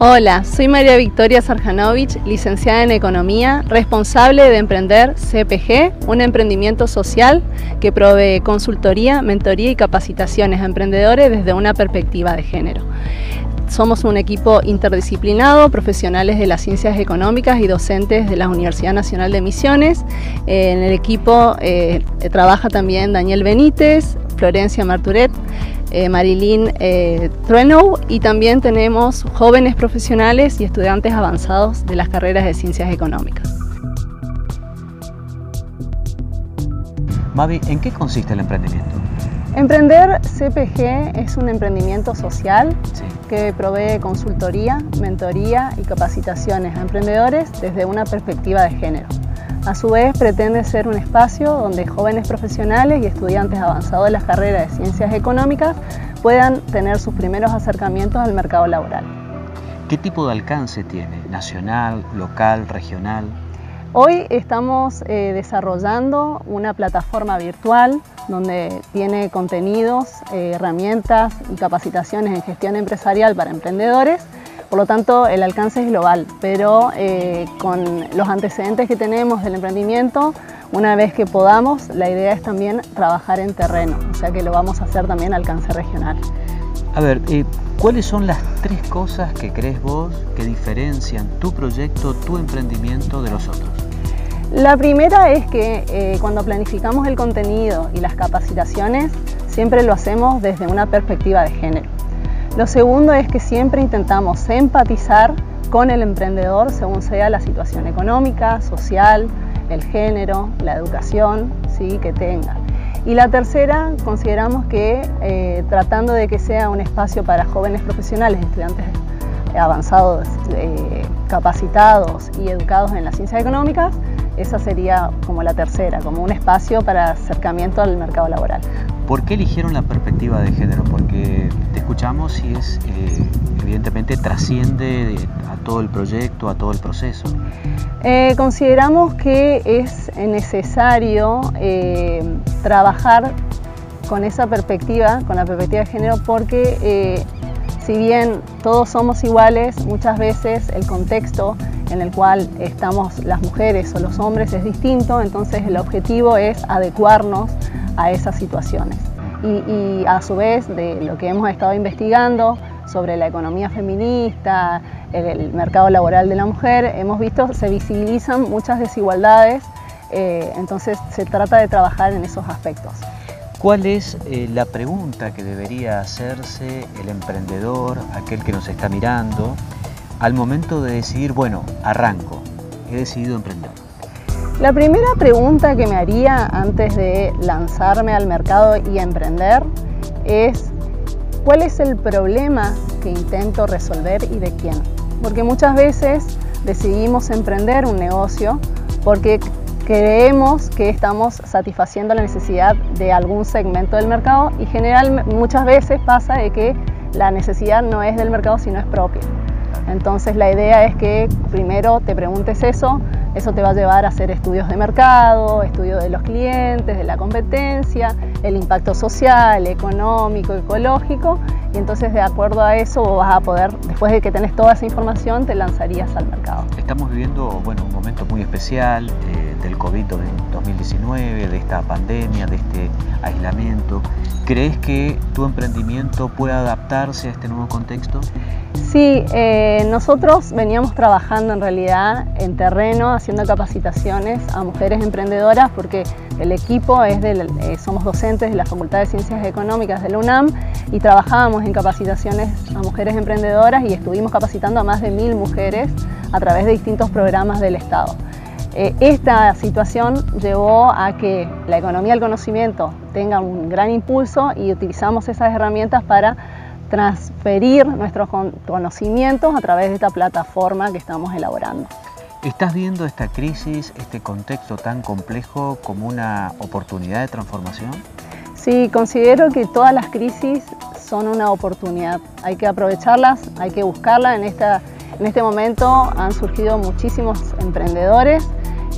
Hola, soy María Victoria Sarjanovich, licenciada en Economía, responsable de emprender CPG, un emprendimiento social que provee consultoría, mentoría y capacitaciones a emprendedores desde una perspectiva de género. Somos un equipo interdisciplinado, profesionales de las ciencias económicas y docentes de la Universidad Nacional de Misiones. En el equipo eh, trabaja también Daniel Benítez, Florencia Marturet, eh, Marilyn eh, Trueno y también tenemos jóvenes profesionales y estudiantes avanzados de las carreras de ciencias económicas. Mavi, ¿en qué consiste el emprendimiento? Emprender CPG es un emprendimiento social que provee consultoría, mentoría y capacitaciones a emprendedores desde una perspectiva de género. A su vez, pretende ser un espacio donde jóvenes profesionales y estudiantes avanzados de las carreras de ciencias económicas puedan tener sus primeros acercamientos al mercado laboral. ¿Qué tipo de alcance tiene? ¿Nacional, local, regional? Hoy estamos eh, desarrollando una plataforma virtual donde tiene contenidos, eh, herramientas y capacitaciones en gestión empresarial para emprendedores por lo tanto, el alcance es global, pero eh, con los antecedentes que tenemos del emprendimiento, una vez que podamos, la idea es también trabajar en terreno, o sea que lo vamos a hacer también a alcance regional. A ver, eh, ¿cuáles son las tres cosas que crees vos que diferencian tu proyecto, tu emprendimiento de los otros? La primera es que eh, cuando planificamos el contenido y las capacitaciones, siempre lo hacemos desde una perspectiva de género. Lo segundo es que siempre intentamos empatizar con el emprendedor según sea la situación económica, social, el género, la educación ¿sí? que tenga. Y la tercera, consideramos que eh, tratando de que sea un espacio para jóvenes profesionales, estudiantes avanzados, eh, capacitados y educados en las ciencias económicas, esa sería como la tercera, como un espacio para acercamiento al mercado laboral. ¿Por qué eligieron la perspectiva de género? Porque te escuchamos y es, eh, evidentemente, trasciende a todo el proyecto, a todo el proceso. Eh, consideramos que es necesario eh, trabajar con esa perspectiva, con la perspectiva de género, porque si bien todos somos iguales, muchas veces el contexto en el cual estamos las mujeres o los hombres es distinto, entonces el objetivo es adecuarnos a esas situaciones. Y, a su vez de lo que hemos estado investigando sobre la economía feminista, el, mercado laboral de la mujer, hemos visto se visibilizan muchas desigualdades, eh, entonces se trata de trabajar en esos aspectos. ¿Cuál es eh, la pregunta que debería hacerse el emprendedor, aquel que nos está mirando, al momento de decidir, bueno, arranco, he decidido emprender? La primera pregunta que me haría antes de lanzarme al mercado y emprender es ¿cuál es el problema que intento resolver y de quién? Porque muchas veces decidimos emprender un negocio porque creemos que estamos satisfaciendo la necesidad de algún segmento del mercado y general muchas veces pasa de que la necesidad no es del mercado sino es propia. Entonces la idea es que primero te preguntes eso, eso te va a llevar a hacer estudios de mercado, estudios de los clientes, de la competencia, el impacto social, económico, ecológico, y entonces de acuerdo a eso vas a poder, después de que tenés toda esa información, te lanzarías al mercado. Estamos viviendo bueno, un momento muy especial eh, del COVID-2019, de esta pandemia, de este aislamiento. ¿Crees que tu emprendimiento puede adaptarse a este nuevo contexto? Sí, eh, nosotros veníamos trabajando en realidad en terreno, haciendo capacitaciones a mujeres emprendedoras, porque el equipo es de, eh, somos docentes de la Facultad de Ciencias Económicas de la UNAM y trabajábamos en capacitaciones a mujeres emprendedoras y estuvimos capacitando a más de mil mujeres a través de distintos programas del Estado. Eh, esta situación llevó a que la economía del conocimiento tenga un gran impulso y utilizamos esas herramientas para transferir nuestros conocimientos a través de esta plataforma que estamos elaborando. ¿Estás viendo esta crisis, este contexto tan complejo como una oportunidad de transformación? Sí, considero que todas las crisis son una oportunidad. Hay que aprovecharlas, hay que buscarlas. En, esta, en este momento han surgido muchísimos emprendedores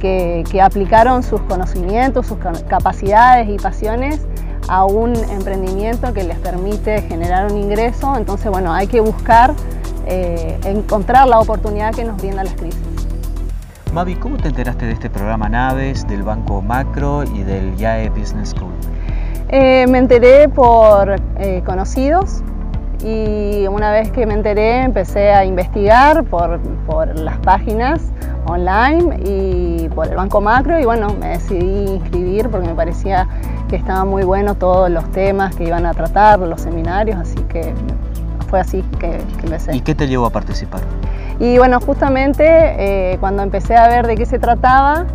que, que aplicaron sus conocimientos, sus capacidades y pasiones a un emprendimiento que les permite generar un ingreso. Entonces, bueno, hay que buscar eh, encontrar la oportunidad que nos brinda las crisis. Mavi, ¿cómo te enteraste de este programa Naves, del Banco Macro y del YAE Business School? Eh, me enteré por eh, conocidos y una vez que me enteré empecé a investigar por, por, las páginas online y por el Banco Macro y bueno, me decidí inscribir porque me parecía que estaba muy bueno todos los temas que iban a tratar, los seminarios, así que fue así que, que empecé. ¿Y qué te llevó a participar? Y bueno, justamente eh, cuando empecé a ver de qué se trataba,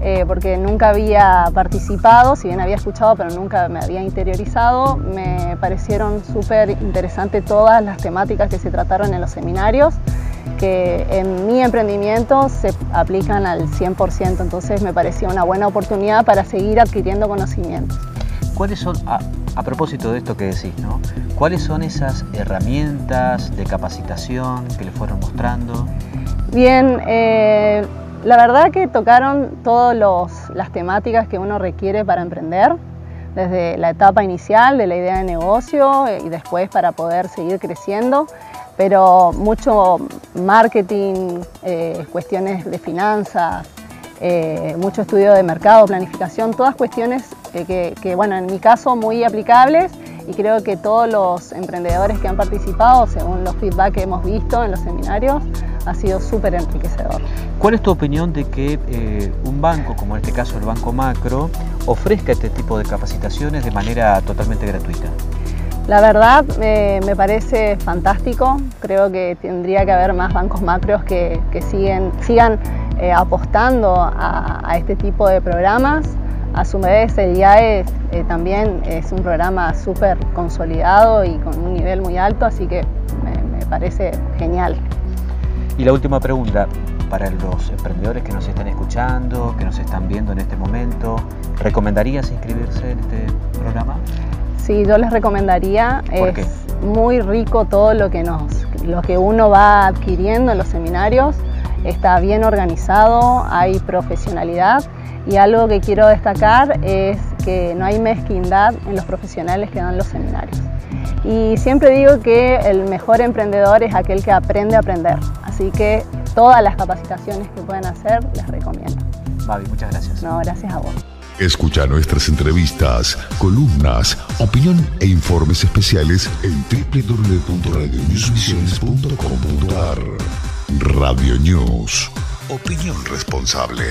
eh, porque nunca había participado, si bien había escuchado, pero nunca me había interiorizado, me parecieron súper interesantes todas las temáticas que se trataron en los seminarios, que en mi emprendimiento se aplican al 100%, entonces me parecía una buena oportunidad para seguir adquiriendo conocimientos. ¿Cuáles son, a, propósito de esto que decís, ¿no? ¿cuáles son esas herramientas de capacitación que le fueron mostrando? Bien, eh, la verdad que tocaron todas las temáticas que uno requiere para emprender, desde la etapa inicial de la idea de negocio y después para poder seguir creciendo, pero mucho marketing, eh, cuestiones de finanzas, eh, mucho estudio de mercado, planificación, todas cuestiones que, bueno, en mi caso muy aplicables y creo que todos los emprendedores que han participado, según los feedback que hemos visto en los seminarios, ha sido súper enriquecedor. ¿Cuál es tu opinión de que eh, un banco, como en este caso el Banco Macro, ofrezca este tipo de capacitaciones de manera totalmente gratuita? La verdad me parece fantástico, creo que tendría que haber más bancos macros que, siguen, sigan eh, apostando a, este tipo de programas. A su vez, el IAE eh, también es un programa súper consolidado y con un nivel muy alto, así que me, parece genial. Y la última pregunta, para los emprendedores que nos están escuchando, que nos están viendo en este momento, ¿recomendarías inscribirse en este programa? Sí, yo les recomendaría. es muy rico todo lo que, nos, lo que uno va adquiriendo en los seminarios. Está bien organizado, hay profesionalidad y algo que quiero destacar es que no hay mezquindad en los profesionales que dan los seminarios. Y siempre digo que el mejor emprendedor es aquel que aprende a aprender. Así que todas las capacitaciones que puedan hacer les recomiendo. Mavi, muchas gracias. No, gracias a vos. Escucha nuestras entrevistas, columnas, opinión e informes especiales en www.radionewsvisiones.com.ar Radio News. Opinión responsable.